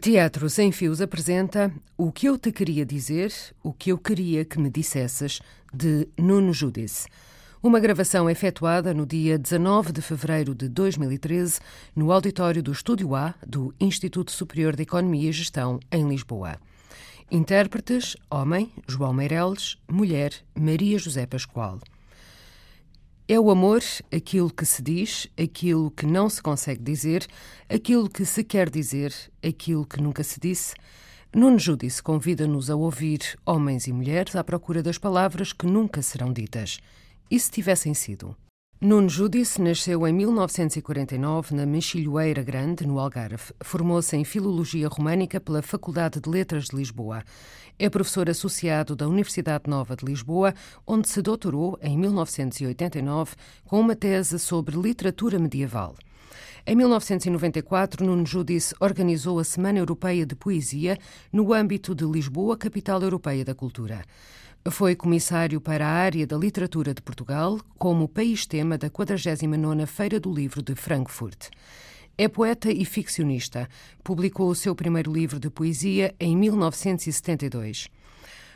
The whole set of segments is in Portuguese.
Teatro Sem Fios apresenta O que eu te queria dizer, o que eu queria que me dissesses, de Nuno Judice. Uma gravação efetuada no dia 19 de fevereiro de 2013 no auditório do Estúdio A do Instituto Superior de Economia e Gestão, em Lisboa. Intérpretes: homem, João Meireles, mulher, Maria José Pascoal. É o amor aquilo que se diz, aquilo que não se consegue dizer, aquilo que se quer dizer, aquilo que nunca se disse. Nuno Judice convida-nos a ouvir homens e mulheres à procura das palavras que nunca serão ditas. E se tivessem sido? Nuno Judice nasceu em 1949 na Mexilhoeira Grande, no Algarve. Formou-se em Filologia Românica pela Faculdade de Letras de Lisboa. É professor associado da Universidade Nova de Lisboa, onde se doutorou em 1989 com uma tese sobre literatura medieval. Em 1994, Nuno Judice organizou a Semana Europeia de Poesia no âmbito de Lisboa, capital europeia da cultura. Foi comissário para a área da literatura de Portugal, como país-tema da 49ª Feira do Livro de Frankfurt. É poeta e ficcionista. Publicou o seu primeiro livro de poesia em 1972.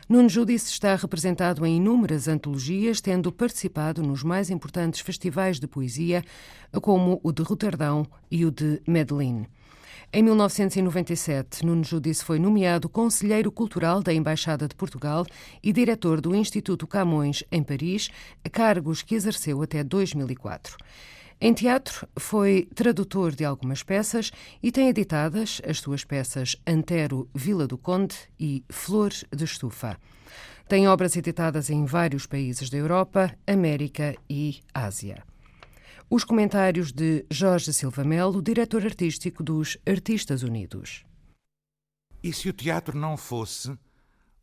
Nuno Judice está representado em inúmeras antologias, tendo participado nos mais importantes festivais de poesia, como o de Roterdão e o de Medellín. Em 1997, Nuno Judice foi nomeado Conselheiro Cultural da Embaixada de Portugal e diretor do Instituto Camões, em Paris, cargos que exerceu até 2004. Em teatro, foi tradutor de algumas peças e tem editadas as suas peças Antero, Vila do Conde e Flor de Estufa. Tem obras editadas em vários países da Europa, América e Ásia. Os comentários de Jorge Silva Melo, diretor artístico dos Artistas Unidos. E se o teatro não fosse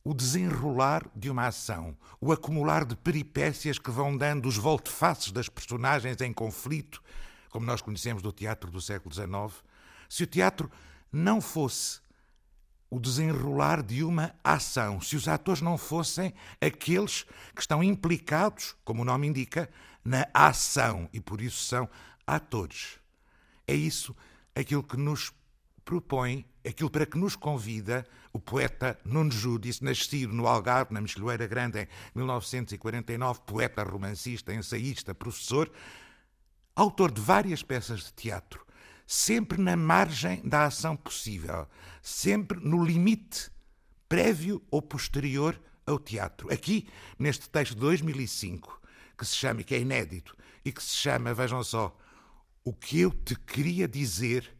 o desenrolar de uma ação, o acumular de peripécias que vão dando os voltefaces das personagens em conflito, como nós conhecemos do teatro do século XIX, se o teatro não fosse o desenrolar de uma ação, se os atores não fossem aqueles que estão implicados, como o nome indica, na ação e por isso são atores. É isso aquilo que nos propõe, aquilo para que nos convida o poeta Nuno Judice, nascido no Algarve, na Mexilhoeira Grande, em 1949, poeta, romancista, ensaísta, professor, autor de várias peças de teatro, sempre na margem da ação possível, sempre no limite prévio ou posterior ao teatro. Aqui, neste texto de 2005, que se chama, que é inédito, e que se chama, vejam só, O que eu te queria dizer,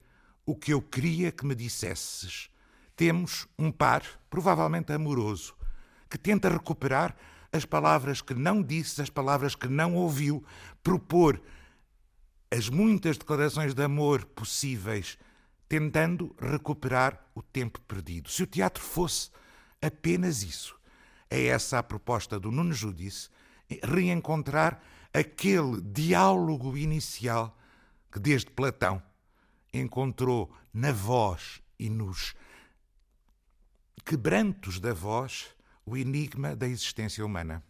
o que eu queria que me dissesses. Temos um par, provavelmente amoroso, que tenta recuperar as palavras que não disse, as palavras que não ouviu, propor as muitas declarações de amor possíveis, tentando recuperar o tempo perdido. Se o teatro fosse apenas isso, é essa a proposta do Nuno Judice, reencontrar aquele diálogo inicial que desde Platão encontrou na voz e nos quebrantos da voz o enigma da existência humana.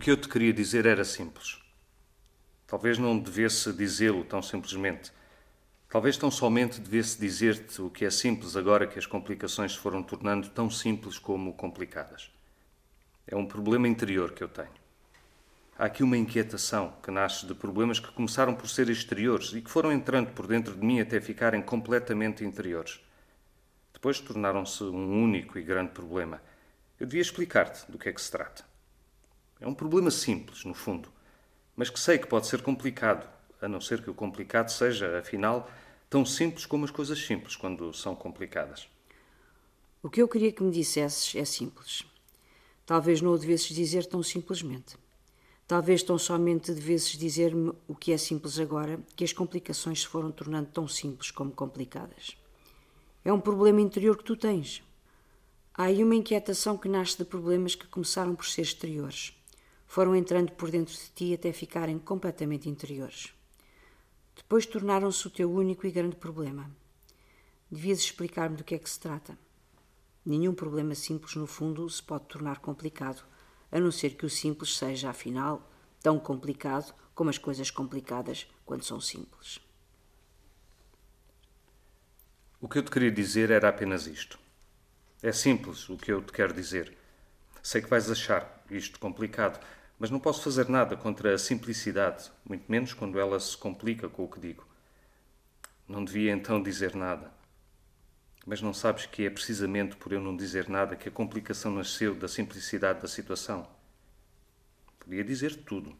Que eu te queria dizer era simples. Talvez não devesse dizê-lo tão simplesmente. Talvez tão somente devesse dizer-te o que é simples agora que as complicações se foram tornando tão simples como complicadas. É um problema interior que eu tenho. Há aqui uma inquietação que nasce de problemas que começaram por ser exteriores e que foram entrando por dentro de mim até ficarem completamente interiores. Depois tornaram-se um único e grande problema. Eu devia explicar-te do que é que se trata. É um problema simples, no fundo, mas que sei que pode ser complicado, a não ser que o complicado seja, afinal, tão simples como as coisas simples quando são complicadas. O que eu queria que me dissesses é simples. Talvez não o devesses dizer tão simplesmente. Talvez tão somente devesses dizer-me o que é simples agora, que as complicações se foram tornando tão simples como complicadas. É um problema interior que tu tens. Há aí uma inquietação que nasce de problemas que começaram por ser exteriores. Foram entrando por dentro de ti até ficarem completamente interiores. Depois tornaram-se o teu único e grande problema. Devias explicar-me do que é que se trata. Nenhum problema simples, no fundo, se pode tornar complicado a não ser que o simples seja, afinal, tão complicado como as coisas complicadas quando são simples. O que eu te queria dizer era apenas isto. É simples o que eu te quero dizer. Sei que vais achar isto complicado, mas não posso fazer nada contra a simplicidade, muito menos quando ela se complica com o que digo. Não devia então dizer nada. Mas não sabes que é precisamente por eu não dizer nada que a complicação nasceu da simplicidade da situação? Podia dizer tudo.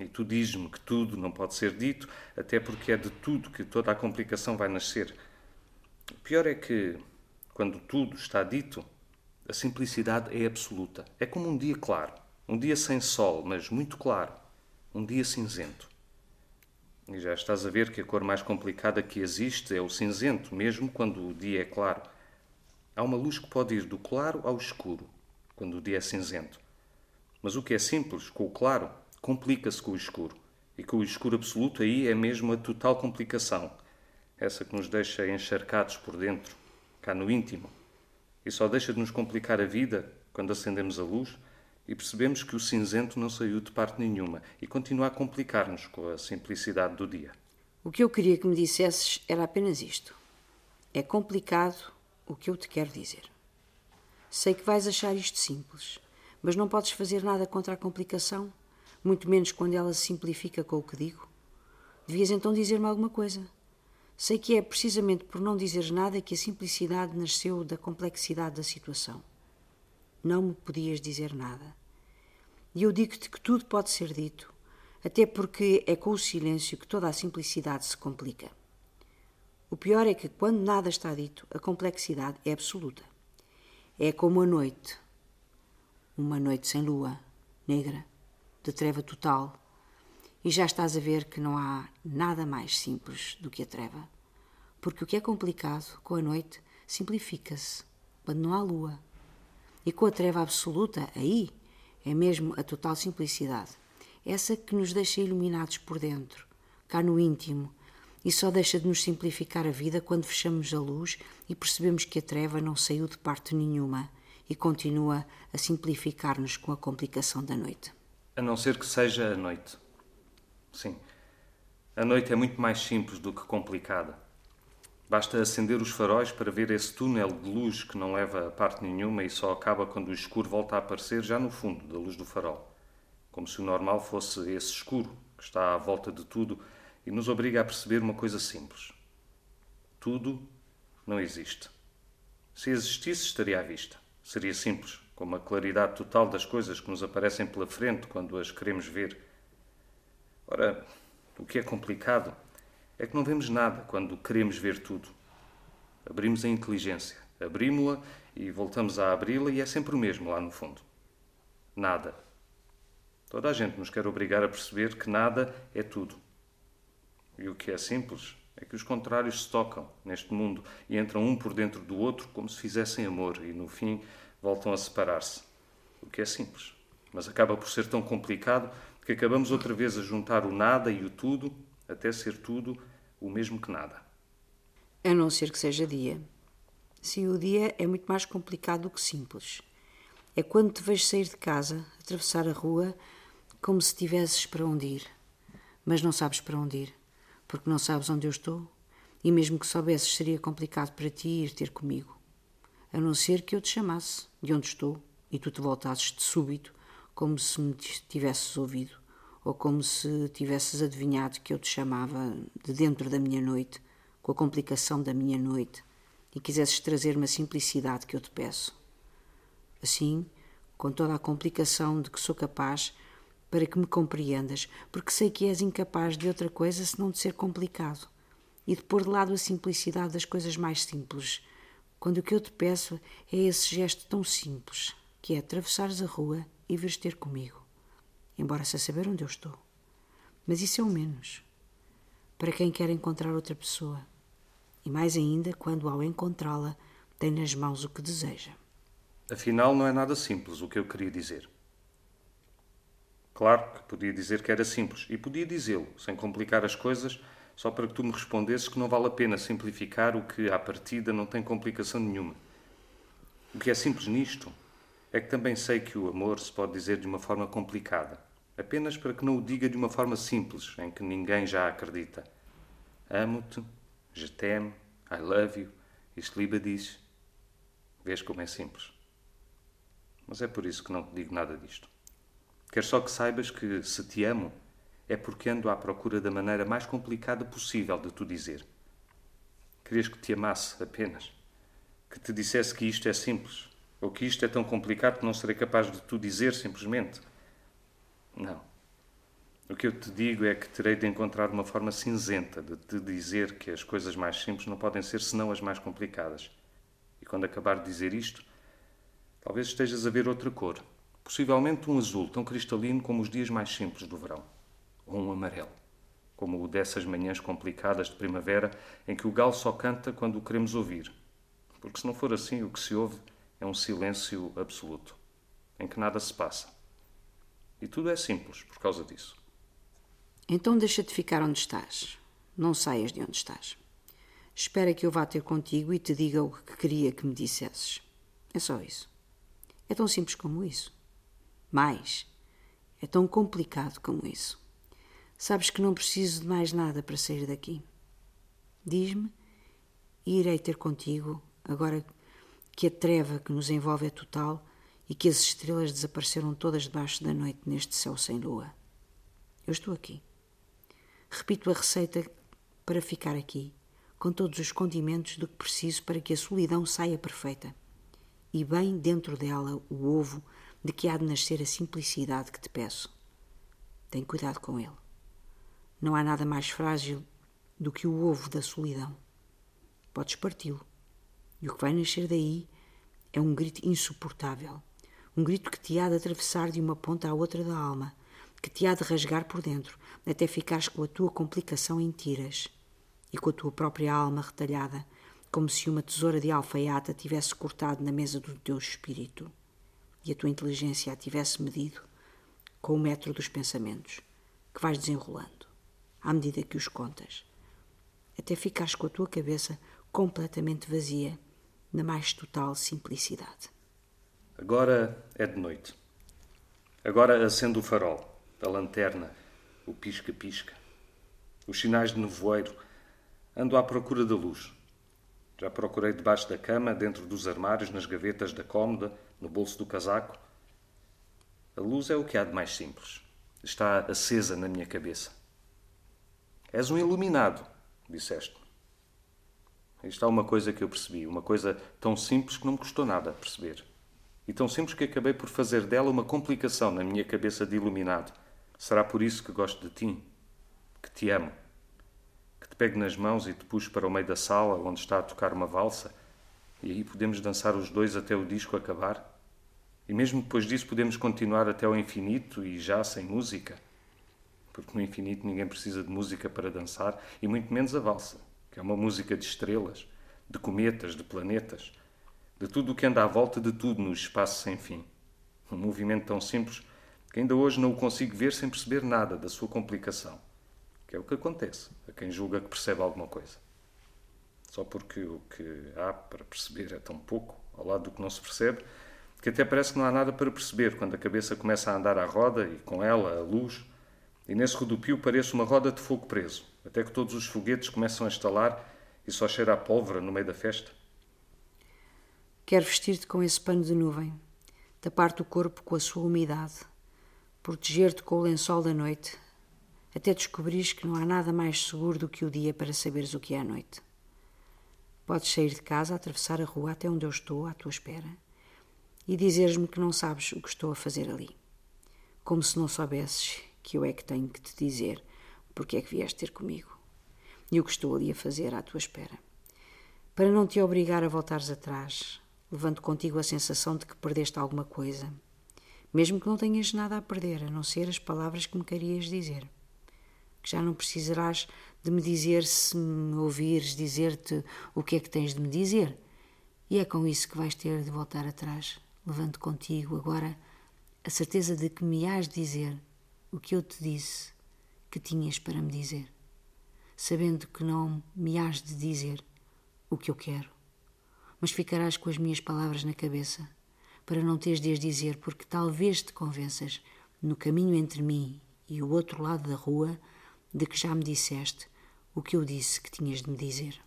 E tu dizes-me que tudo não pode ser dito, até porque é de tudo que toda a complicação vai nascer. O pior é que, quando tudo está dito, a simplicidade é absoluta. É como um dia claro, um dia sem sol, mas muito claro, um dia cinzento. E já estás a ver que a cor mais complicada que existe é o cinzento, mesmo quando o dia é claro. Há uma luz que pode ir do claro ao escuro, quando o dia é cinzento. Mas o que é simples, com o claro, complica-se com o escuro. E com o escuro absoluto aí é mesmo a total complicação. Essa que nos deixa encharcados por dentro, cá no íntimo. E só deixa de nos complicar a vida quando acendemos a luz e percebemos que o cinzento não saiu de parte nenhuma e continua a complicar-nos com a simplicidade do dia. O que eu queria que me dissesses era apenas isto. É complicado o que eu te quero dizer. Sei que vais achar isto simples, mas não podes fazer nada contra a complicação, muito menos quando ela se simplifica com o que digo. Devias então dizer-me alguma coisa. Sei que é precisamente por não dizeres nada que a simplicidade nasceu da complexidade da situação. Não me podias dizer nada. E eu digo-te que tudo pode ser dito, até porque é com o silêncio que toda a simplicidade se complica. O pior é que, quando nada está dito, a complexidade é absoluta. É como a noite. Uma noite sem lua, negra, de treva total. E já estás a ver que não há nada mais simples do que a treva. Porque o que é complicado com a noite simplifica-se quando não há lua. E com a treva absoluta, aí é mesmo a total simplicidade. Essa que nos deixa iluminados por dentro, cá no íntimo, e só deixa de nos simplificar a vida quando fechamos a luz e percebemos que a treva não saiu de parte nenhuma e continua a simplificar-nos com a complicação da noite. A não ser que seja a noite. Sim. A noite é muito mais simples do que complicada. Basta acender os faróis para ver esse túnel de luz que não leva a parte nenhuma e só acaba quando o escuro volta a aparecer já no fundo da luz do farol. Como se o normal fosse esse escuro que está à volta de tudo e nos obriga a perceber uma coisa simples: tudo não existe. Se existisse, estaria à vista. Seria simples, como a claridade total das coisas que nos aparecem pela frente quando as queremos ver. Ora, o que é complicado é que não vemos nada quando queremos ver tudo. Abrimos a inteligência, abrimos-la e voltamos a abri-la e é sempre o mesmo lá no fundo. Nada. Toda a gente nos quer obrigar a perceber que nada é tudo. E o que é simples é que os contrários se tocam neste mundo e entram um por dentro do outro como se fizessem amor e no fim voltam a separar-se. O que é simples, mas acaba por ser tão complicado que acabamos outra vez a juntar o nada e o tudo até ser tudo o mesmo que nada. A não ser que seja dia. Sim, o dia é muito mais complicado do que simples. É quando te vejo sair de casa, atravessar a rua, como se tivesses para onde ir. Mas não sabes para onde ir, porque não sabes onde eu estou. E mesmo que soubesses, seria complicado para ti ir ter comigo. A não ser que eu te chamasse de onde estou e tu te voltasses de súbito, como se me tivesses ouvido, ou como se tivesses adivinhado que eu te chamava de dentro da minha noite, com a complicação da minha noite, e quisesses trazer-me a simplicidade que eu te peço. Assim, com toda a complicação de que sou capaz, para que me compreendas, porque sei que és incapaz de outra coisa senão de ser complicado e de pôr de lado a simplicidade das coisas mais simples, quando o que eu te peço é esse gesto tão simples, que é atravessares a rua e vires ter comigo, embora sem saber onde eu estou. Mas isso é o menos, para quem quer encontrar outra pessoa, e mais ainda quando, ao encontrá-la, tem nas mãos o que deseja. Afinal, não é nada simples o que eu queria dizer. Claro que podia dizer que era simples, e podia dizê-lo, sem complicar as coisas, só para que tu me respondesses que não vale a pena simplificar o que, à partida, não tem complicação nenhuma. O que é simples nisto é que também sei que o amor se pode dizer de uma forma complicada, apenas para que não o diga de uma forma simples, em que ninguém já acredita. Amo-te, je t'aime, I love you, isto Liba diz. Vês como é simples. Mas é por isso que não te digo nada disto. Quero só que saibas que, se te amo, é porque ando à procura da maneira mais complicada possível de tu dizer. Querias que te amasse apenas, que te dissesse que isto é simples, ou que isto é tão complicado que não serei capaz de tu dizer simplesmente. Não. O que eu te digo é que terei de encontrar uma forma cinzenta de te dizer que as coisas mais simples não podem ser senão as mais complicadas. E quando acabar de dizer isto, talvez estejas a ver outra cor, possivelmente um azul tão cristalino como os dias mais simples do verão, ou um amarelo, como o dessas manhãs complicadas de primavera em que o galo só canta quando o queremos ouvir, porque se não for assim, o que se ouve é um silêncio absoluto, em que nada se passa. E tudo é simples por causa disso. Então deixa de ficar onde estás. Não saias de onde estás. Espera que eu vá ter contigo e te diga o que queria que me dissesses. É só isso. É tão simples como isso. Mais, é tão complicado como isso. Sabes que não preciso de mais nada para sair daqui. Diz-me e irei ter contigo, agora que a treva que nos envolve é total e que as estrelas desapareceram todas debaixo da noite neste céu sem lua. Eu estou aqui. Repito a receita para ficar aqui, com todos os condimentos do que preciso para que a solidão saia perfeita. E bem dentro dela o ovo de que há de nascer a simplicidade que te peço. Tem cuidado com ele. Não há nada mais frágil do que o ovo da solidão. Podes parti-lo. E o que vai nascer daí é um grito insuportável. Um grito que te há de atravessar de uma ponta à outra da alma, que te há de rasgar por dentro, até ficares com a tua complicação em tiras e com a tua própria alma retalhada, como se uma tesoura de alfaiata tivesse cortado na mesa do teu espírito e a tua inteligência a tivesse medido com o metro dos pensamentos, que vais desenrolando, à medida que os contas, até ficares com a tua cabeça completamente vazia, na mais total simplicidade. Agora é de noite. Agora acendo o farol, a lanterna, o pisca-pisca, os sinais de nevoeiro. Ando à procura da luz. Já procurei debaixo da cama, dentro dos armários, nas gavetas da cômoda, no bolso do casaco. A luz é o que há de mais simples. Está acesa na minha cabeça. És um iluminado, disseste. Isto há uma coisa que eu percebi, uma coisa tão simples que não me custou nada perceber. E tão simples que acabei por fazer dela uma complicação na minha cabeça de iluminado. Será por isso que gosto de ti, que te amo pego nas mãos e te puxo para o meio da sala onde está a tocar uma valsa, e aí podemos dançar os dois até o disco acabar. E mesmo depois disso podemos continuar até ao infinito e já sem música. Porque no infinito ninguém precisa de música para dançar, e muito menos a valsa, que é uma música de estrelas, de cometas, de planetas, de tudo o que anda à volta de tudo no espaço sem fim. Um movimento tão simples que ainda hoje não o consigo ver sem perceber nada da sua complicação que é o que acontece a quem julga que percebe alguma coisa. Só porque o que há para perceber é tão pouco, ao lado do que não se percebe, que até parece que não há nada para perceber quando a cabeça começa a andar à roda e com ela a luz, e nesse rodopio parece uma roda de fogo preso, até que todos os foguetes começam a estalar e só cheira a pólvora no meio da festa. Quero vestir-te com esse pano de nuvem, tapar-te o corpo com a sua umidade, proteger-te com o lençol da noite, até descobrires que não há nada mais seguro do que o dia para saberes o que é a noite. Podes sair de casa, atravessar a rua até onde eu estou, à tua espera, e dizeres-me que não sabes o que estou a fazer ali. Como se não soubesses que eu é que tenho que te dizer porque é que vieste ter comigo e o que estou ali a fazer à tua espera. Para não te obrigar a voltares atrás, levando contigo a sensação de que perdeste alguma coisa, mesmo que não tenhas nada a perder, a não ser as palavras que me querias dizer. Que já não precisarás de me dizer se me ouvires dizer-te o que é que tens de me dizer. E é com isso que vais ter de voltar atrás levando contigo agora a certeza de que me hás de dizer o que eu te disse que tinhas para me dizer, sabendo que não me hás de dizer o que eu quero, mas ficarás com as minhas palavras na cabeça para não teres de as dizer, porque talvez te convenças no caminho entre mim e o outro lado da rua de que já me disseste o que eu disse que tinhas de me dizer.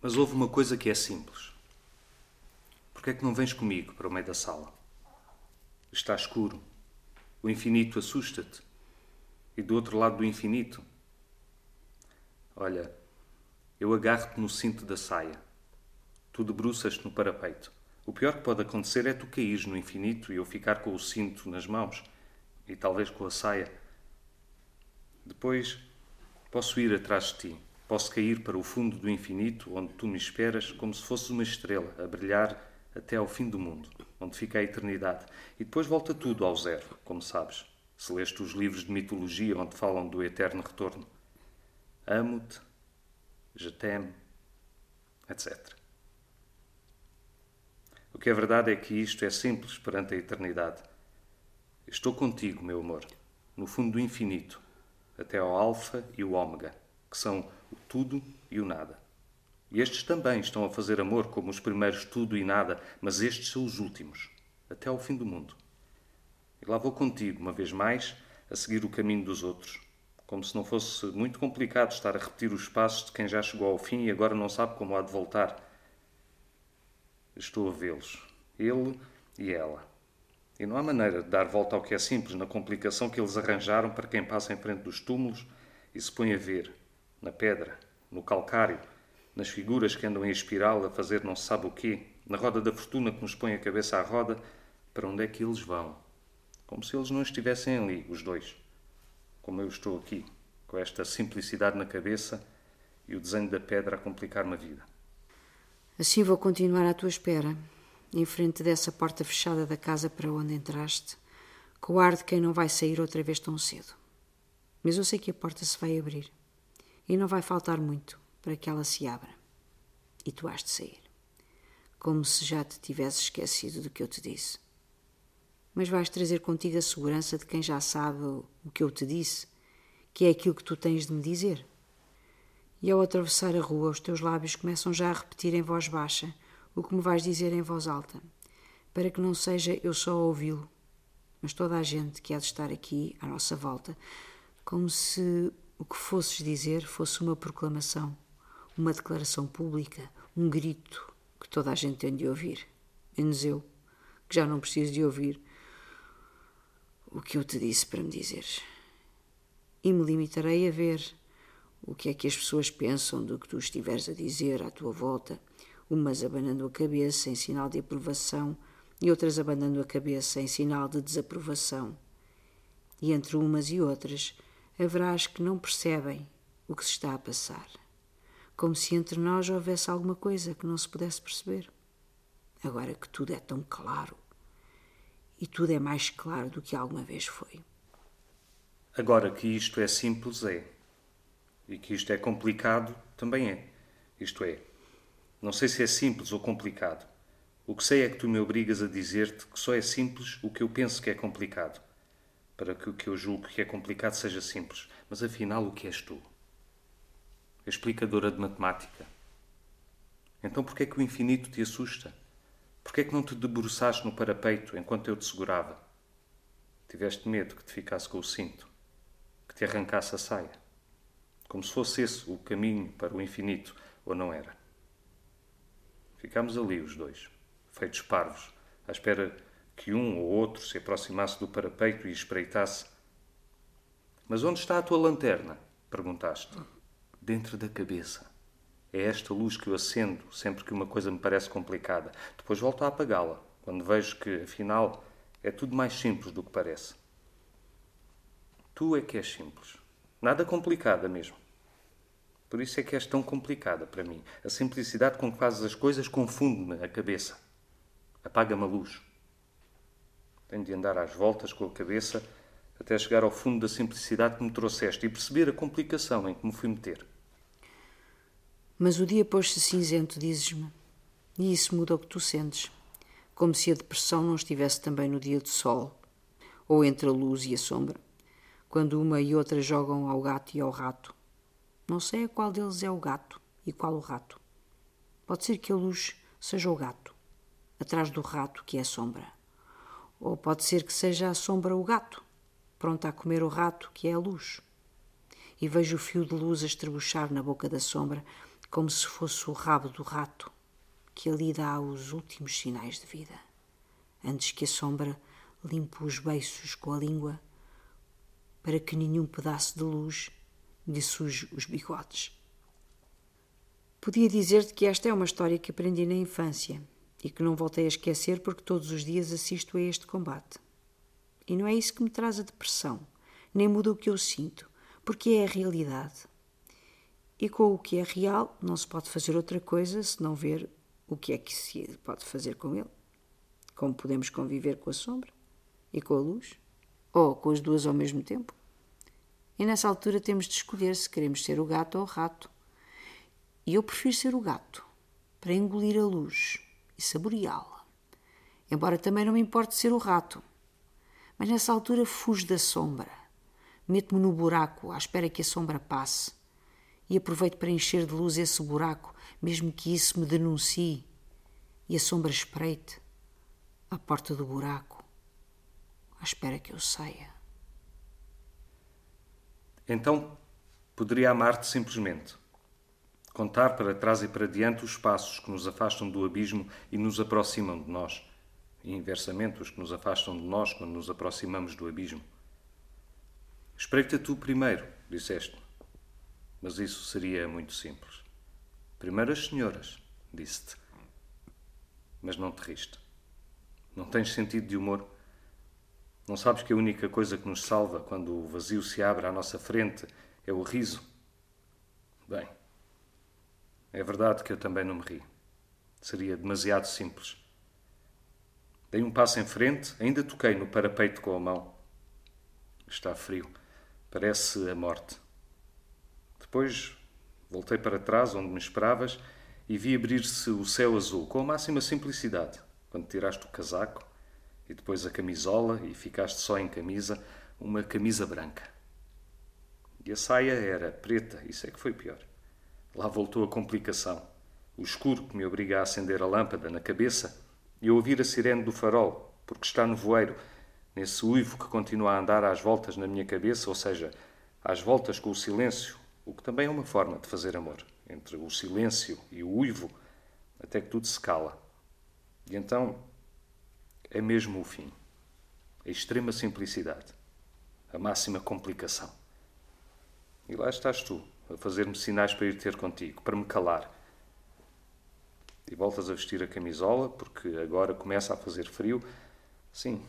Mas houve uma coisa que é simples. Por que é que não vens comigo para o meio da sala? Está escuro. O infinito assusta-te. E do outro lado do infinito? Olha, eu agarro-te no cinto da saia. Tu debruças-te no parapeito. O pior que pode acontecer é tu caís no infinito e eu ficar com o cinto nas mãos e talvez com a saia. Depois posso ir atrás de ti. Posso cair para o fundo do infinito, onde tu me esperas, como se fosses uma estrela a brilhar até ao fim do mundo, onde fica a eternidade. E depois volta tudo ao zero, como sabes, se leste os livros de mitologia onde falam do eterno retorno. Amo-te, je t'aime, etc. O que é verdade é que isto é simples perante a eternidade. Estou contigo, meu amor, no fundo do infinito, até ao Alfa e o Ômega, que são o tudo e o nada. E estes também estão a fazer amor como os primeiros tudo e nada, mas estes são os últimos, até ao fim do mundo. E lá vou contigo, uma vez mais, a seguir o caminho dos outros, como se não fosse muito complicado estar a repetir os passos de quem já chegou ao fim e agora não sabe como há de voltar. Estou a vê-los, ele e ela. E não há maneira de dar volta ao que é simples na complicação que eles arranjaram para quem passa em frente dos túmulos e se põe a ver, na pedra, no calcário, nas figuras que andam em espiral a fazer não se sabe o quê, na roda da fortuna que nos põe a cabeça à roda, para onde é que eles vão? Como se eles não estivessem ali, os dois. Como eu estou aqui, com esta simplicidade na cabeça e o desenho da pedra a complicar-me a vida. Assim vou continuar à tua espera, em frente dessa porta fechada da casa para onde entraste, com o ar de quem não vai sair outra vez tão cedo. Mas eu sei que a porta se vai abrir e não vai faltar muito para que ela se abra. E tu has de sair, como se já te tivesses esquecido do que eu te disse. Mas vais trazer contigo a segurança de quem já sabe o que eu te disse, que é aquilo que tu tens de me dizer. E ao atravessar a rua, os teus lábios começam já a repetir em voz baixa o que me vais dizer em voz alta, para que não seja eu só a ouvi-lo, mas toda a gente que há de estar aqui à nossa volta, como se o que fosses dizer fosse uma proclamação uma declaração pública, um grito que toda a gente tem de ouvir, menos eu, que já não preciso de ouvir o que eu te disse para me dizeres. E me limitarei a ver o que é que as pessoas pensam do que tu estiveres a dizer à tua volta, umas abanando a cabeça em sinal de aprovação e outras abanando a cabeça em sinal de desaprovação. E entre umas e outras haverá as que não percebem o que se está a passar como se entre nós houvesse alguma coisa que não se pudesse perceber. Agora que tudo é tão claro, e tudo é mais claro do que alguma vez foi. Agora que isto é simples, é. E que isto é complicado, também é. Isto é, não sei se é simples ou complicado. O que sei é que tu me obrigas a dizer-te que só é simples o que eu penso que é complicado, para que o que eu julgo que é complicado seja simples. Mas afinal, o que és tu? explicadora de matemática. Então por que é que o infinito te assusta? Porquê é que não te debruçaste no parapeito enquanto eu te segurava? Tiveste medo que te ficasse com o cinto, que te arrancasse a saia, como se fosse esse o caminho para o infinito, ou não era? Ficámos ali os dois, feitos parvos, à espera que um ou outro se aproximasse do parapeito e espreitasse. Mas onde está a tua lanterna? perguntaste. Dentro da cabeça. É esta luz que eu acendo sempre que uma coisa me parece complicada. Depois volto a apagá-la, quando vejo que, afinal, é tudo mais simples do que parece. Tu é que és simples. Nada complicada mesmo. Por isso é que és tão complicada para mim. A simplicidade com que fazes as coisas confunde-me a cabeça. Apaga-me a luz. Tenho de andar às voltas com a cabeça até chegar ao fundo da simplicidade que me trouxeste e perceber a complicação em que me fui meter. Mas o dia pôs-se cinzento, dizes-me, e isso muda o que tu sentes, como se a depressão não estivesse também no dia de sol, ou entre a luz e a sombra, quando uma e outra jogam ao gato e ao rato. Não sei a qual deles é o gato e qual o rato. Pode ser que a luz seja o gato, atrás do rato que é sombra. Ou pode ser que seja a sombra o gato, pronta a comer o rato que é a luz. E vejo o fio de luz a estrebuchar na boca da sombra, como se fosse o rabo do rato que ali dá os últimos sinais de vida, antes que a sombra limpe os beiços com a língua, para que nenhum pedaço de luz lhe suje os bigodes. Podia dizer-te que esta é uma história que aprendi na infância e que não voltei a esquecer porque todos os dias assisto a este combate. E não é isso que me traz a depressão, nem muda o que eu sinto, porque é a realidade. E com o que é real, não se pode fazer outra coisa senão ver o que é que se pode fazer com ele. Como podemos conviver com a sombra e com a luz, ou com as duas ao mesmo tempo. E nessa altura temos de escolher se queremos ser o gato ou o rato. E eu prefiro ser o gato, para engolir a luz e saboreá-la. Embora também não me importe ser o rato. Mas nessa altura fujo da sombra. Meto-me no buraco à espera que a sombra passe e aproveito para encher de luz esse buraco, mesmo que isso me denuncie e a sombra espreite à porta do buraco, à espera que eu saia. Então, poderia amar-te simplesmente. Contar para trás e para diante os passos que nos afastam do abismo e nos aproximam de nós, e inversamente os que nos afastam de nós quando nos aproximamos do abismo. Espreita tu primeiro, disseste mas isso seria muito simples. Primeiro as senhoras, disse-te. Mas não te riste. Não tens sentido de humor? Não sabes que a única coisa que nos salva quando o vazio se abre à nossa frente é o riso? Bem, é verdade que eu também não me ri. Seria demasiado simples. Dei um passo em frente, ainda toquei no parapeito com a mão. Está frio. Parece a morte. Depois voltei para trás, onde me esperavas, e vi abrir-se o céu azul, com a máxima simplicidade, quando tiraste o casaco e depois a camisola e ficaste só em camisa, uma camisa branca. E a saia era preta, isso é que foi pior. Lá voltou a complicação. O escuro que me obriga a acender a lâmpada na cabeça e a ouvir a sirene do farol, porque está no voeiro, nesse uivo que continua a andar às voltas na minha cabeça, ou seja, às voltas com o silêncio, o que também é uma forma de fazer amor, entre o silêncio e o uivo, até que tudo se cala. E então é mesmo o fim. A extrema simplicidade, a máxima complicação. E lá estás tu, a fazer-me sinais para ir ter contigo, para me calar. E voltas a vestir a camisola, porque agora começa a fazer frio. Sim,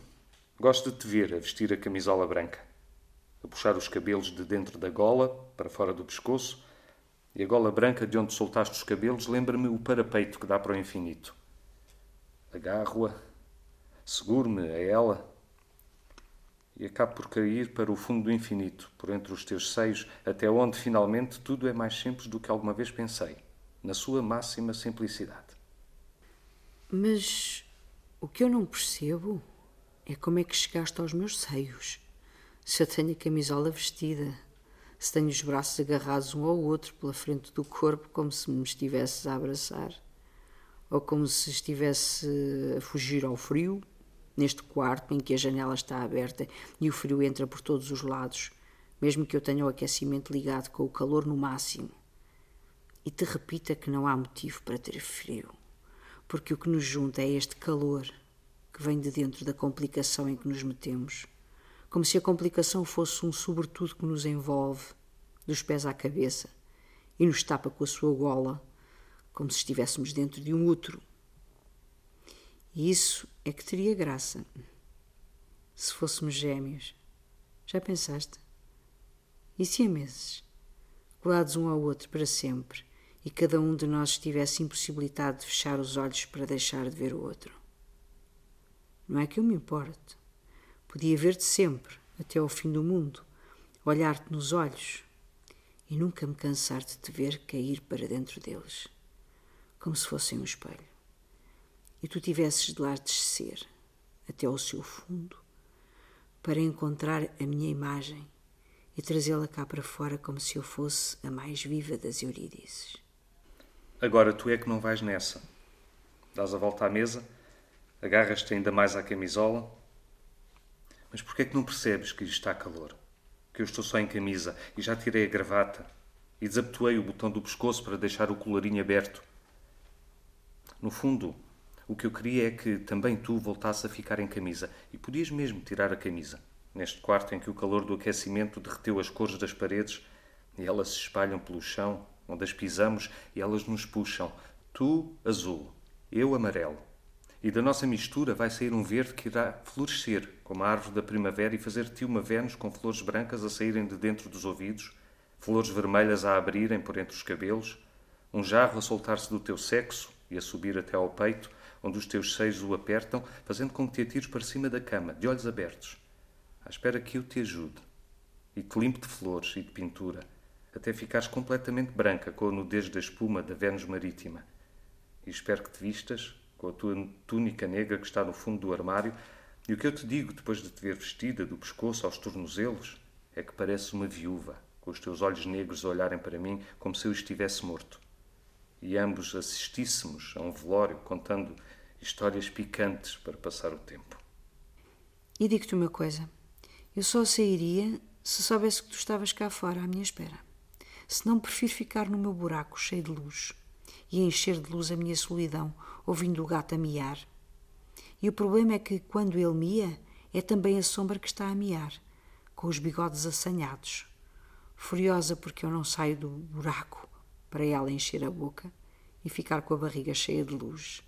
gosto de te ver a vestir a camisola branca a puxar os cabelos de dentro da gola para fora do pescoço, e a gola branca de onde soltaste os cabelos lembra-me o parapeito que dá para o infinito. Agarro-a, seguro-me a ela. E acabo por cair para o fundo do infinito, por entre os teus seios, até onde finalmente tudo é mais simples do que alguma vez pensei, na sua máxima simplicidade. Mas o que eu não percebo é como é que chegaste aos meus seios. Se eu tenho a camisola vestida, se tenho os braços agarrados um ao outro pela frente do corpo, como se me estivesses a abraçar, ou como se estivesse a fugir ao frio, neste quarto em que a janela está aberta e o frio entra por todos os lados, mesmo que eu tenha o aquecimento ligado com o calor no máximo. E te repita que não há motivo para ter frio, porque o que nos junta é este calor que vem de dentro da complicação em que nos metemos, como se a complicação fosse um sobretudo que nos envolve, dos pés à cabeça, e nos tapa com a sua gola, como se estivéssemos dentro de um útero. E isso é que teria graça. Se fôssemos gêmeos. Já pensaste? E se a meses? Colados um ao outro para sempre, e cada um de nós estivesse impossibilitado de fechar os olhos para deixar de ver o outro. Não é que eu me importe. Podia ver-te sempre, até ao fim do mundo, olhar-te nos olhos e nunca me cansar de te ver cair para dentro deles, como se fossem um espelho. E tu tivesses de lá descer, até ao seu fundo, para encontrar a minha imagem e trazê-la cá para fora como se eu fosse a mais viva das Eurídices. Agora tu é que não vais nessa. Dás a volta à mesa, agarras-te ainda mais à camisola. Mas porquê é que não percebes que está calor? Que eu estou só em camisa e já tirei a gravata e desabotoei o botão do pescoço para deixar o colarinho aberto. No fundo, o que eu queria é que também tu voltasses a ficar em camisa e podias mesmo tirar a camisa. Neste quarto em que o calor do aquecimento derreteu as cores das paredes e elas se espalham pelo chão, onde as pisamos e elas nos puxam. Tu, azul, eu, amarelo. E da nossa mistura vai sair um verde que irá florescer, como a árvore da primavera, e fazer-te uma Vênus com flores brancas a saírem de dentro dos ouvidos, flores vermelhas a abrirem por entre os cabelos, um jarro a soltar-se do teu sexo e a subir até ao peito, onde os teus seios o apertam, fazendo com que te atires para cima da cama, de olhos abertos, à espera que eu te ajude e te limpe de flores e de pintura, até ficares completamente branca com a nudez da espuma da Vênus marítima. E espero que te vistas com a tua túnica negra que está no fundo do armário, e o que eu te digo depois de te ver vestida do pescoço aos tornozelos é que pareces uma viúva, com os teus olhos negros a olharem para mim como se eu estivesse morto. E ambos assistíssemos a um velório contando histórias picantes para passar o tempo. E digo-te uma coisa: eu só sairia se soubesse que tu estavas cá fora à minha espera. Se não, prefiro ficar no meu buraco cheio de luz e encher de luz a minha solidão, ouvindo o gato a miar. E o problema é que, quando ele mia, é também a sombra que está a miar, com os bigodes assanhados. Furiosa porque eu não saio do buraco para ela encher a boca e ficar com a barriga cheia de luz.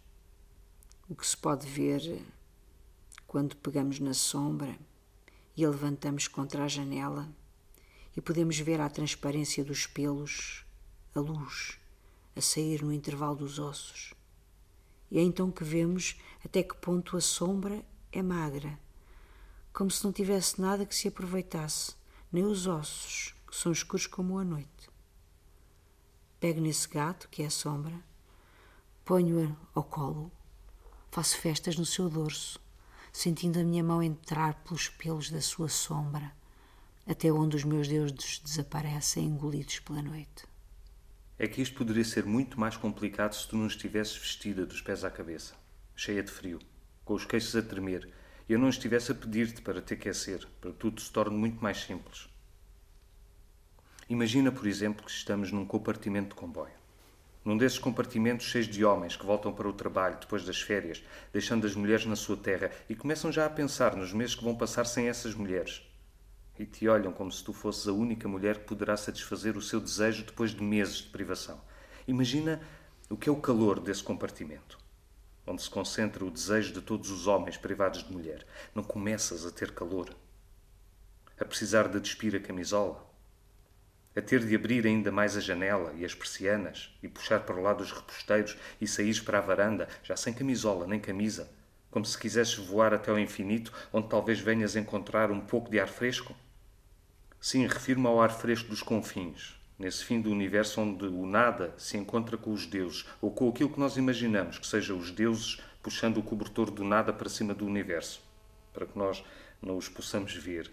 O que se pode ver quando pegamos na sombra e a levantamos contra a janela e podemos ver a transparência dos pelos, a luz a sair no intervalo dos ossos. E é então que vemos até que ponto a sombra é magra, como se não tivesse nada que se aproveitasse, nem os ossos, que são escuros como a noite. Pego nesse gato, que é a sombra, ponho-a ao colo, faço festas no seu dorso, sentindo a minha mão entrar pelos pelos da sua sombra, até onde os meus deuses desaparecem engolidos pela noite é que isto poderia ser muito mais complicado se tu não estivesses vestida dos pés à cabeça, cheia de frio, com os queixos a tremer, e eu não estivesse a pedir-te para te aquecer, para que tudo se torne muito mais simples. Imagina, por exemplo, que estamos num compartimento de comboio. Num desses compartimentos cheios de homens que voltam para o trabalho depois das férias, deixando as mulheres na sua terra e começam já a pensar nos meses que vão passar sem essas mulheres e te olham como se tu fosses a única mulher que poderá satisfazer o seu desejo depois de meses de privação. Imagina o que é o calor desse compartimento, onde se concentra o desejo de todos os homens privados de mulher. Não começas a ter calor, a precisar de despir a camisola, a ter de abrir ainda mais a janela e as persianas e puxar para o lado os reposteiros e sair para a varanda, já sem camisola nem camisa, como se quisesses voar até ao infinito, onde talvez venhas encontrar um pouco de ar fresco? Sim, refiro-me ao ar fresco dos confins, nesse fim do universo onde o nada se encontra com os deuses, ou com aquilo que nós imaginamos que seja os deuses puxando o cobertor do nada para cima do universo, para que nós não os possamos ver.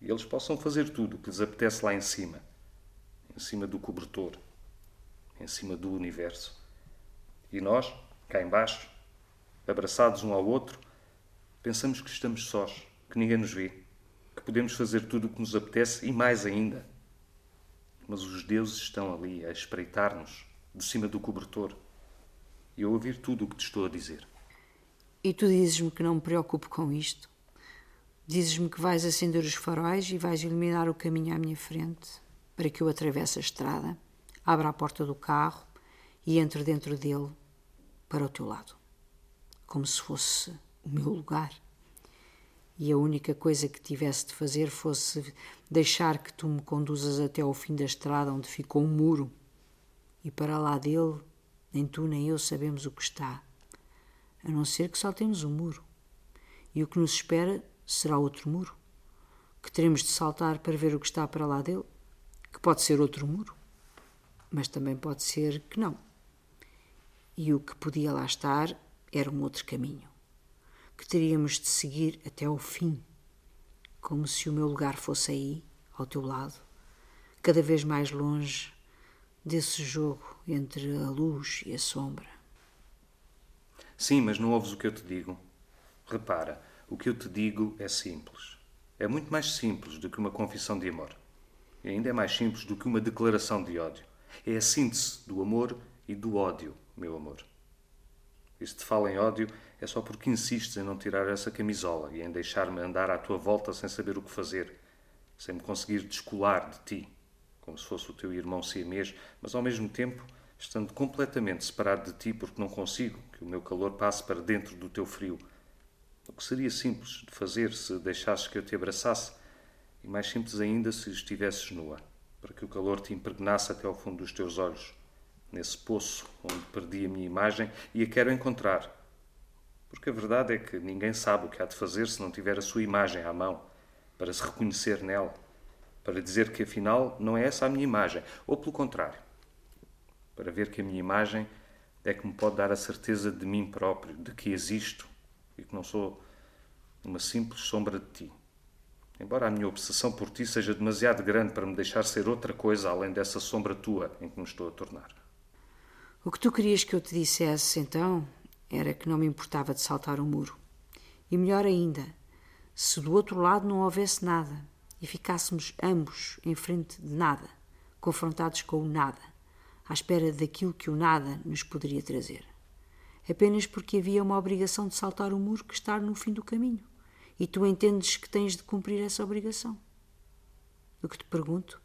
E eles possam fazer tudo o que lhes apetece lá em cima, em cima do cobertor, em cima do universo. E nós, cá embaixo, abraçados um ao outro, pensamos que estamos sós, que ninguém nos vê, que podemos fazer tudo o que nos apetece e mais ainda. Mas os deuses estão ali a espreitar-nos de cima do cobertor e a ouvir tudo o que te estou a dizer. E tu dizes-me que não me preocupo com isto? Dizes-me que vais acender os faróis e vais iluminar o caminho à minha frente para que eu atravesse a estrada, abra a porta do carro e entre dentro dele para o teu lado, como se fosse o meu lugar. E a única coisa que tivesse de fazer fosse deixar que tu me conduzas até ao fim da estrada onde ficou um muro, e para lá dele nem tu nem eu sabemos o que está, a não ser que saltemos o muro. E o que nos espera será outro muro, que teremos de saltar para ver o que está para lá dele, que pode ser outro muro, mas também pode ser que não. E o que podia lá estar era um outro caminho, que teríamos de seguir até ao fim, como se o meu lugar fosse aí, ao teu lado, cada vez mais longe desse jogo entre a luz e a sombra. Sim, mas não ouves o que eu te digo. Repara, o que eu te digo é simples. É muito mais simples do que uma confissão de amor. E ainda é mais simples do que uma declaração de ódio. É a síntese do amor e do ódio, meu amor. E se te falo em ódio, é só porque insistes em não tirar essa camisola e em deixar-me andar à tua volta sem saber o que fazer, sem me conseguir descolar de ti, como se fosse o teu irmão siamês, mas ao mesmo tempo estando completamente separado de ti porque não consigo que o meu calor passe para dentro do teu frio. O que seria simples de fazer se deixasses que eu te abraçasse, e mais simples ainda se estivesses nua, para que o calor te impregnasse até ao fundo dos teus olhos, nesse poço onde perdi a minha imagem e a quero encontrar. Porque a verdade é que ninguém sabe o que há de fazer se não tiver a sua imagem à mão, para se reconhecer nela, para dizer que afinal não é essa a minha imagem, ou pelo contrário para ver que a minha imagem é que me pode dar a certeza de mim próprio, de que existo e que não sou uma simples sombra de ti. Embora a minha obsessão por ti seja demasiado grande para me deixar ser outra coisa além dessa sombra tua em que me estou a tornar. O que tu querias que eu te dissesse, então, era que não me importava de saltar o muro. E melhor ainda, se do outro lado não houvesse nada e ficássemos ambos em frente de nada, confrontados com o nada, à espera daquilo que o nada nos poderia trazer. Apenas porque havia uma obrigação de saltar o muro que está no fim do caminho. E tu entendes que tens de cumprir essa obrigação. O que te pergunto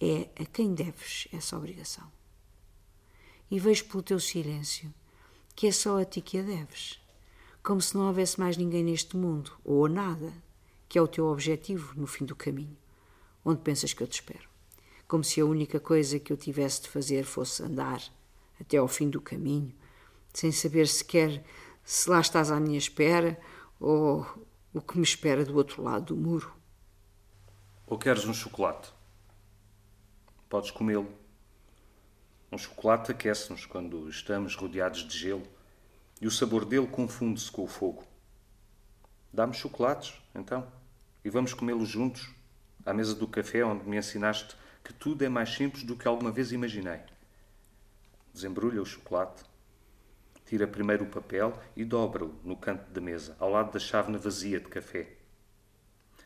é a quem deves essa obrigação. E vejo pelo teu silêncio que é só a ti que a deves, como se não houvesse mais ninguém neste mundo, ou nada, que é o teu objetivo no fim do caminho, onde pensas que eu te espero como se a única coisa que eu tivesse de fazer fosse andar até ao fim do caminho, sem saber sequer se lá estás à minha espera ou o que me espera do outro lado do muro. Ou queres um chocolate? Podes comê-lo. Um chocolate aquece-nos quando estamos rodeados de gelo e o sabor dele confunde-se com o fogo. Dá-me chocolates, então, e vamos comê-los juntos, à mesa do café onde me ensinaste que tudo é mais simples do que alguma vez imaginei. Desembrulha o chocolate, tira primeiro o papel e dobra-o no canto da mesa, ao lado da chávena vazia de café.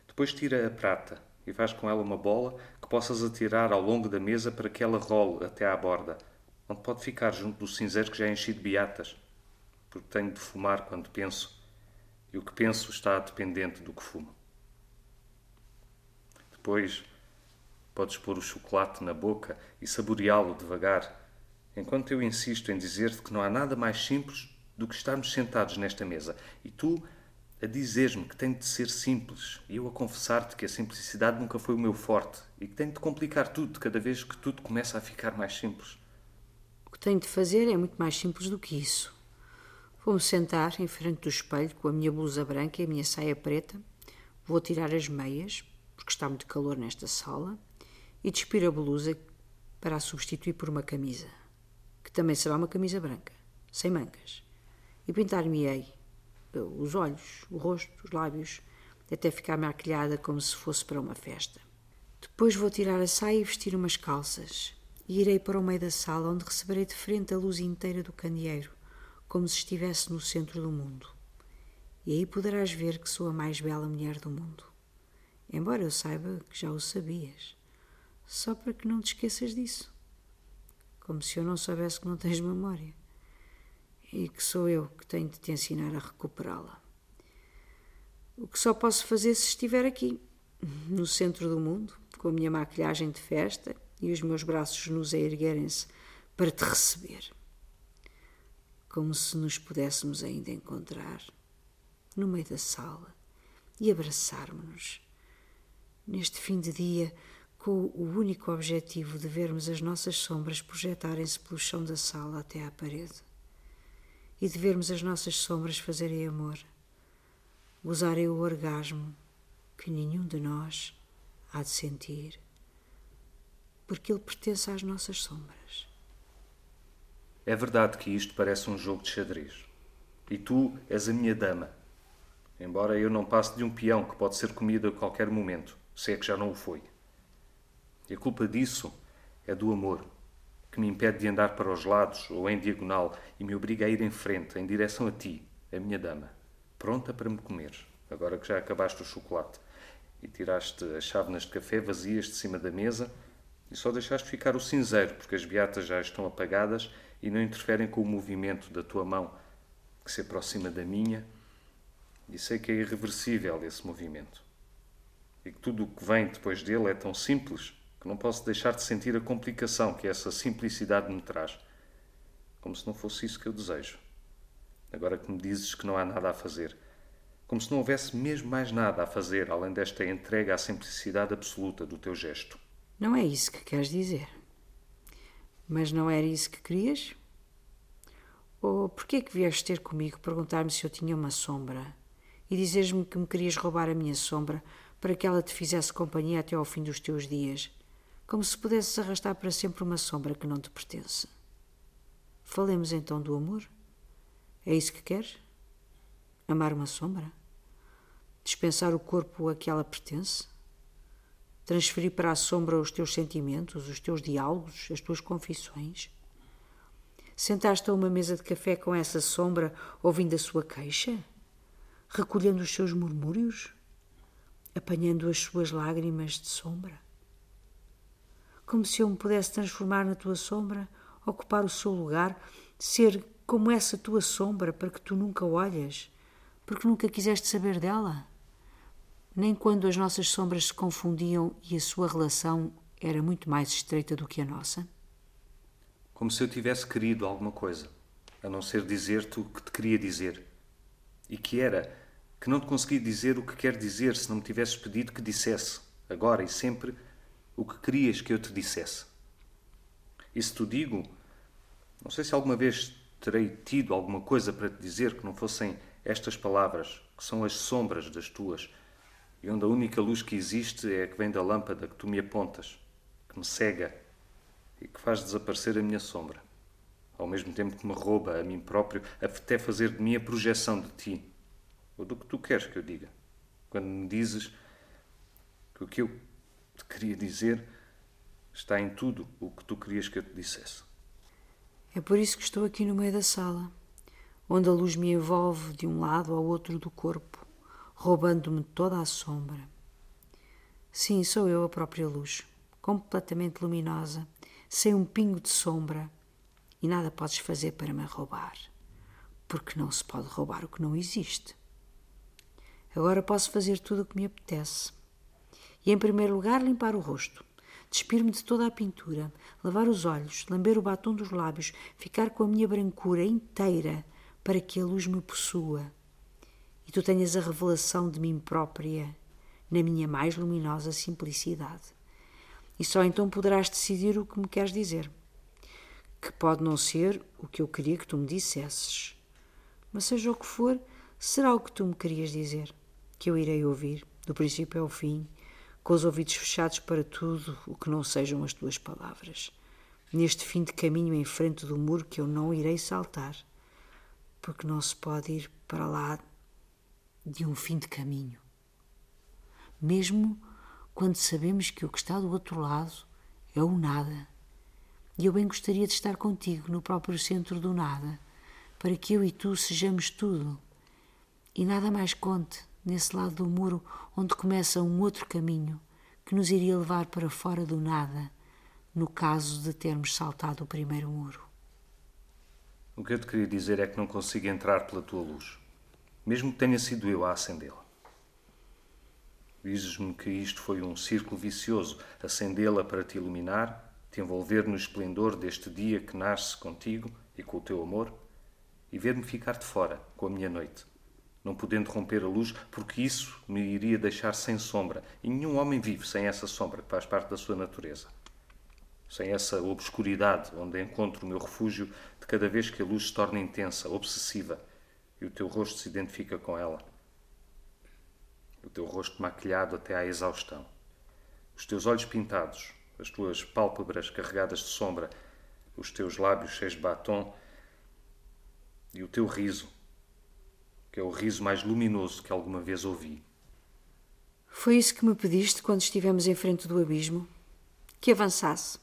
Depois tira a prata e faz com ela uma bola que possas atirar ao longo da mesa para que ela role até à borda, onde pode ficar junto do cinzeiro que já enchi de beatas, porque tenho de fumar quando penso, e o que penso está dependente do que fumo. Depois Podes pôr o chocolate na boca e saboreá-lo devagar, enquanto eu insisto em dizer-te que não há nada mais simples do que estarmos sentados nesta mesa e tu a dizeres-me que tem de ser simples e eu a confessar-te que a simplicidade nunca foi o meu forte e que tenho de complicar tudo cada vez que tudo começa a ficar mais simples. O que tenho de fazer é muito mais simples do que isso. Vou-me sentar em frente do espelho com a minha blusa branca e a minha saia preta. Vou tirar as meias, porque está muito calor nesta sala e despir a blusa para a substituir por uma camisa, que também será uma camisa branca, sem mangas, e pintar-me-ei os olhos, o rosto, os lábios, até ficar maquilhada como se fosse para uma festa. Depois vou tirar a saia e vestir umas calças, e irei para o meio da sala, onde receberei de frente a luz inteira do candeeiro, como se estivesse no centro do mundo. E aí poderás ver que sou a mais bela mulher do mundo. Embora eu saiba que já o sabias, só para que não te esqueças disso. Como se eu não soubesse que não tens memória e que sou eu que tenho de te ensinar a recuperá-la. O que só posso fazer se estiver aqui, no centro do mundo, com a minha maquilhagem de festa e os meus braços nus a erguerem-se para te receber. Como se nos pudéssemos ainda encontrar no meio da sala e abraçarmos-nos neste fim de dia com o único objetivo de vermos as nossas sombras projetarem-se pelo chão da sala até à parede e de vermos as nossas sombras fazerem amor, gozarem o orgasmo que nenhum de nós há de sentir, porque ele pertence às nossas sombras. É verdade que isto parece um jogo de xadrez. E tu és a minha dama. Embora eu não passe de um peão que pode ser comido a qualquer momento, se é que já não o foi. E a culpa disso é do amor, que me impede de andar para os lados ou em diagonal e me obriga a ir em frente, em direção a ti, a minha dama, pronta para me comer, agora que já acabaste o chocolate e tiraste as chávenas de café vazias de cima da mesa e só deixaste ficar o cinzeiro, porque as beatas já estão apagadas e não interferem com o movimento da tua mão que se aproxima da minha, e sei que é irreversível esse movimento. E que tudo o que vem depois dele é tão simples que não posso deixar de sentir a complicação que essa simplicidade me traz. Como se não fosse isso que eu desejo. Agora que me dizes que não há nada a fazer como se não houvesse mesmo mais nada a fazer além desta entrega à simplicidade absoluta do teu gesto. Não é isso que queres dizer. Mas não era isso que querias? Ou porquê que vieste ter comigo perguntar-me se eu tinha uma sombra e dizeres-me que me querias roubar a minha sombra para que ela te fizesse companhia até ao fim dos teus dias, como se pudesses arrastar para sempre uma sombra que não te pertence? Falemos então do amor? É isso que queres? Amar uma sombra? Dispensar o corpo a que ela pertence? Transferir para a sombra os teus sentimentos, os teus diálogos, as tuas confissões? Sentaste a uma mesa de café com essa sombra, ouvindo a sua queixa? Recolhendo os seus murmúrios? Apanhando as suas lágrimas de sombra? Como se eu me pudesse transformar na tua sombra, ocupar o seu lugar, ser como essa tua sombra para que tu nunca olhas, porque nunca quiseste saber dela? Nem quando as nossas sombras se confundiam e a sua relação era muito mais estreita do que a nossa? Como se eu tivesse querido alguma coisa, a não ser dizer-te o que te queria dizer. E que era que não te consegui dizer o que quer dizer se não me tivesses pedido que dissesse, agora e sempre, o que querias que eu te dissesse. E se tu digo, não sei se alguma vez terei tido alguma coisa para te dizer que não fossem estas palavras, que são as sombras das tuas, e onde a única luz que existe é a que vem da lâmpada que tu me apontas, que me cega e que faz desaparecer a minha sombra, ao mesmo tempo que me rouba a mim próprio, até fazer de mim a projeção de ti, ou do que tu queres que eu diga, quando me dizes que o que eu te queria dizer está em tudo o que tu querias que eu te dissesse. É por isso que estou aqui no meio da sala onde a luz me envolve de um lado ao outro do corpo, roubando-me toda a sombra. Sim, sou eu a própria luz, completamente luminosa, sem um pingo de sombra, e nada podes fazer para me roubar, porque não se pode roubar o que não existe. Agora posso fazer tudo o que me apetece. E, em primeiro lugar, limpar o rosto, despir-me de toda a pintura, lavar os olhos, lamber o batom dos lábios, ficar com a minha brancura inteira para que a luz me possua. E tu tenhas a revelação de mim própria na minha mais luminosa simplicidade. E só então poderás decidir o que me queres dizer, que pode não ser o que eu queria que tu me dissesses, mas seja o que for, será o que tu me querias dizer, que eu irei ouvir, do princípio ao fim, com os ouvidos fechados para tudo o que não sejam as tuas palavras, neste fim de caminho em frente do muro que eu não irei saltar porque não se pode ir para lá de um fim de caminho. Mesmo quando sabemos que o que está do outro lado é o nada. E eu bem gostaria de estar contigo no próprio centro do nada, para que eu e tu sejamos tudo. E nada mais conte nesse lado do muro onde começa um outro caminho que nos iria levar para fora do nada, no caso de termos saltado o primeiro muro. O que eu te queria dizer é que não consigo entrar pela tua luz, mesmo que tenha sido eu a acendê-la. Dizes-me que isto foi um círculo vicioso, acendê-la para te iluminar, te envolver no esplendor deste dia que nasce contigo e com o teu amor, e ver-me ficar de fora com a minha noite, não podendo romper a luz, porque isso me iria deixar sem sombra, e nenhum homem vive sem essa sombra que faz parte da sua natureza. Sem essa obscuridade onde encontro o meu refúgio de cada vez que a luz se torna intensa, obsessiva, e o teu rosto se identifica com ela. O teu rosto maquilhado até à exaustão. Os teus olhos pintados, as tuas pálpebras carregadas de sombra, os teus lábios cheios de batom e o teu riso, que é o riso mais luminoso que alguma vez ouvi. Foi isso que me pediste quando estivemos em frente do abismo? Que avançasse.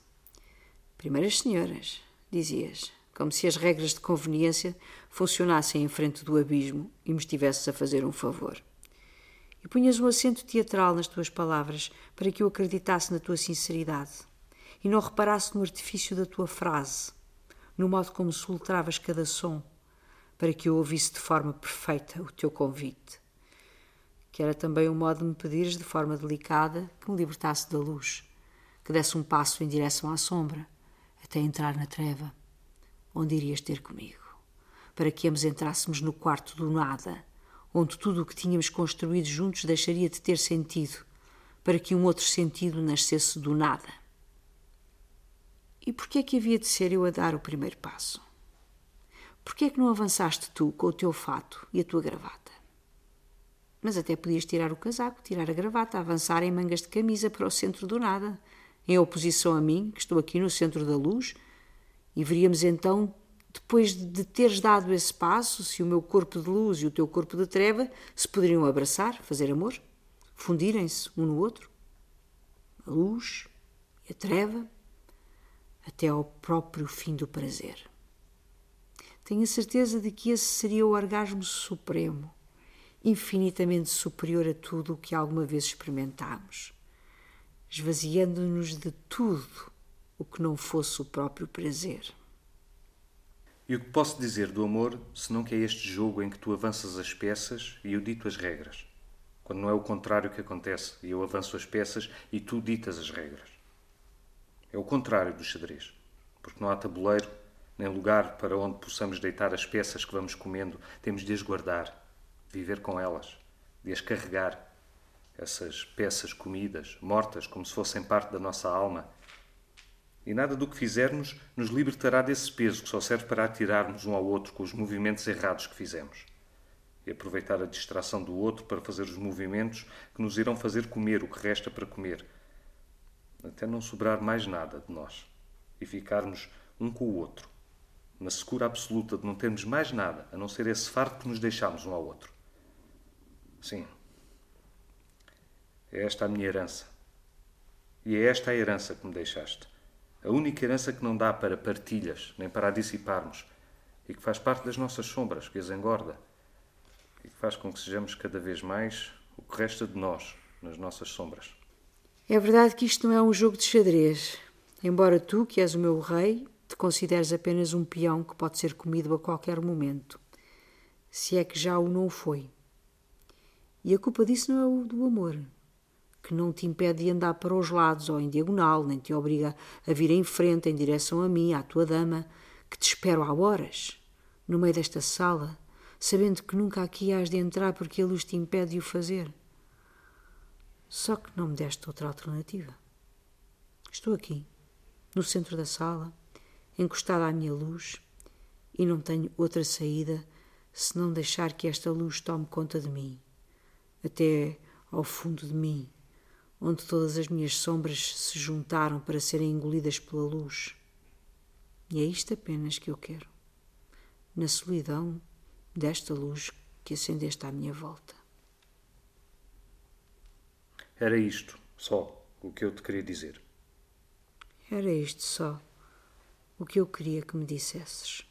Primeiras senhoras, dizias, como se as regras de conveniência funcionassem em frente do abismo e me estivesses a fazer um favor. E punhas um acento teatral nas tuas palavras para que eu acreditasse na tua sinceridade e não reparasse no artifício da tua frase, no modo como soltravas cada som, para que eu ouvisse de forma perfeita o teu convite. Que era também um modo de me pedires de forma delicada que me libertasse da luz, que desse um passo em direção à sombra, até entrar na treva, onde irias ter comigo, para que ambos entrássemos no quarto do nada, onde tudo o que tínhamos construído juntos deixaria de ter sentido, para que um outro sentido nascesse do nada. E por que é que havia de ser eu a dar o primeiro passo? Por que é que não avançaste tu com o teu fato e a tua gravata? Mas até podias tirar o casaco, tirar a gravata, avançar em mangas de camisa para o centro do nada, em oposição a mim, que estou aqui no centro da luz, e veríamos então, depois de teres dado esse passo, se o meu corpo de luz e o teu corpo de treva se poderiam abraçar, fazer amor, fundirem-se um no outro. A luz e a treva, até ao próprio fim do prazer. Tenho a certeza de que esse seria o orgasmo supremo, infinitamente superior a tudo o que alguma vez experimentámos, esvaziando-nos de tudo o que não fosse o próprio prazer. E o que posso dizer do amor, senão que é este jogo em que tu avanças as peças e eu dito as regras, quando não é o contrário que acontece e eu avanço as peças e tu ditas as regras. É o contrário do xadrez, porque não há tabuleiro nem lugar para onde possamos deitar as peças que vamos comendo, temos de as guardar, viver com elas, de as carregar, essas peças comidas, mortas, como se fossem parte da nossa alma. E nada do que fizermos nos libertará desse peso que só serve para atirarmos um ao outro com os movimentos errados que fizemos. E aproveitar a distração do outro para fazer os movimentos que nos irão fazer comer o que resta para comer, até não sobrar mais nada de nós e ficarmos um com o outro, na secura absoluta de não termos mais nada a não ser esse fardo que nos deixamos um ao outro. Sim. É esta a minha herança. E é esta a herança que me deixaste. A única herança que não dá para partilhas, nem para a dissiparmos, e que faz parte das nossas sombras, que as engorda, e que faz com que sejamos cada vez mais o que resta de nós nas nossas sombras. É verdade que isto não é um jogo de xadrez. Embora tu, que és o meu rei, te consideres apenas um peão que pode ser comido a qualquer momento, se é que já o não foi. E a culpa disso não é o do amor, que não te impede de andar para os lados ou em diagonal, nem te obriga a vir em frente em direção a mim, à tua dama, que te espero há horas, no meio desta sala, sabendo que nunca aqui has de entrar porque a luz te impede de o fazer. Só que não me deste outra alternativa. Estou aqui, no centro da sala, encostada à minha luz, e não tenho outra saída senão deixar que esta luz tome conta de mim, até ao fundo de mim, onde todas as minhas sombras se juntaram para serem engolidas pela luz. E é isto apenas que eu quero, na solidão desta luz que acendeste à minha volta. Era isto, só, o que eu te queria dizer. Era isto só o que eu queria que me dissesses.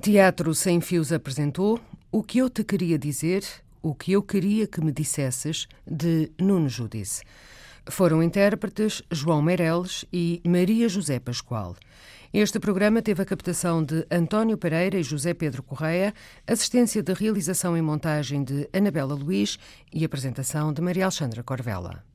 Teatro Sem Fios apresentou O que eu te queria dizer, o que eu queria que me dissesses, de Nuno Judice. Foram intérpretes João Meireles e Maria José Pascoal. Este programa teve a captação de António Pereira e José Pedro Correia, assistência de realização e montagem de Anabela Luiz e apresentação de Maria Alexandra Corvella.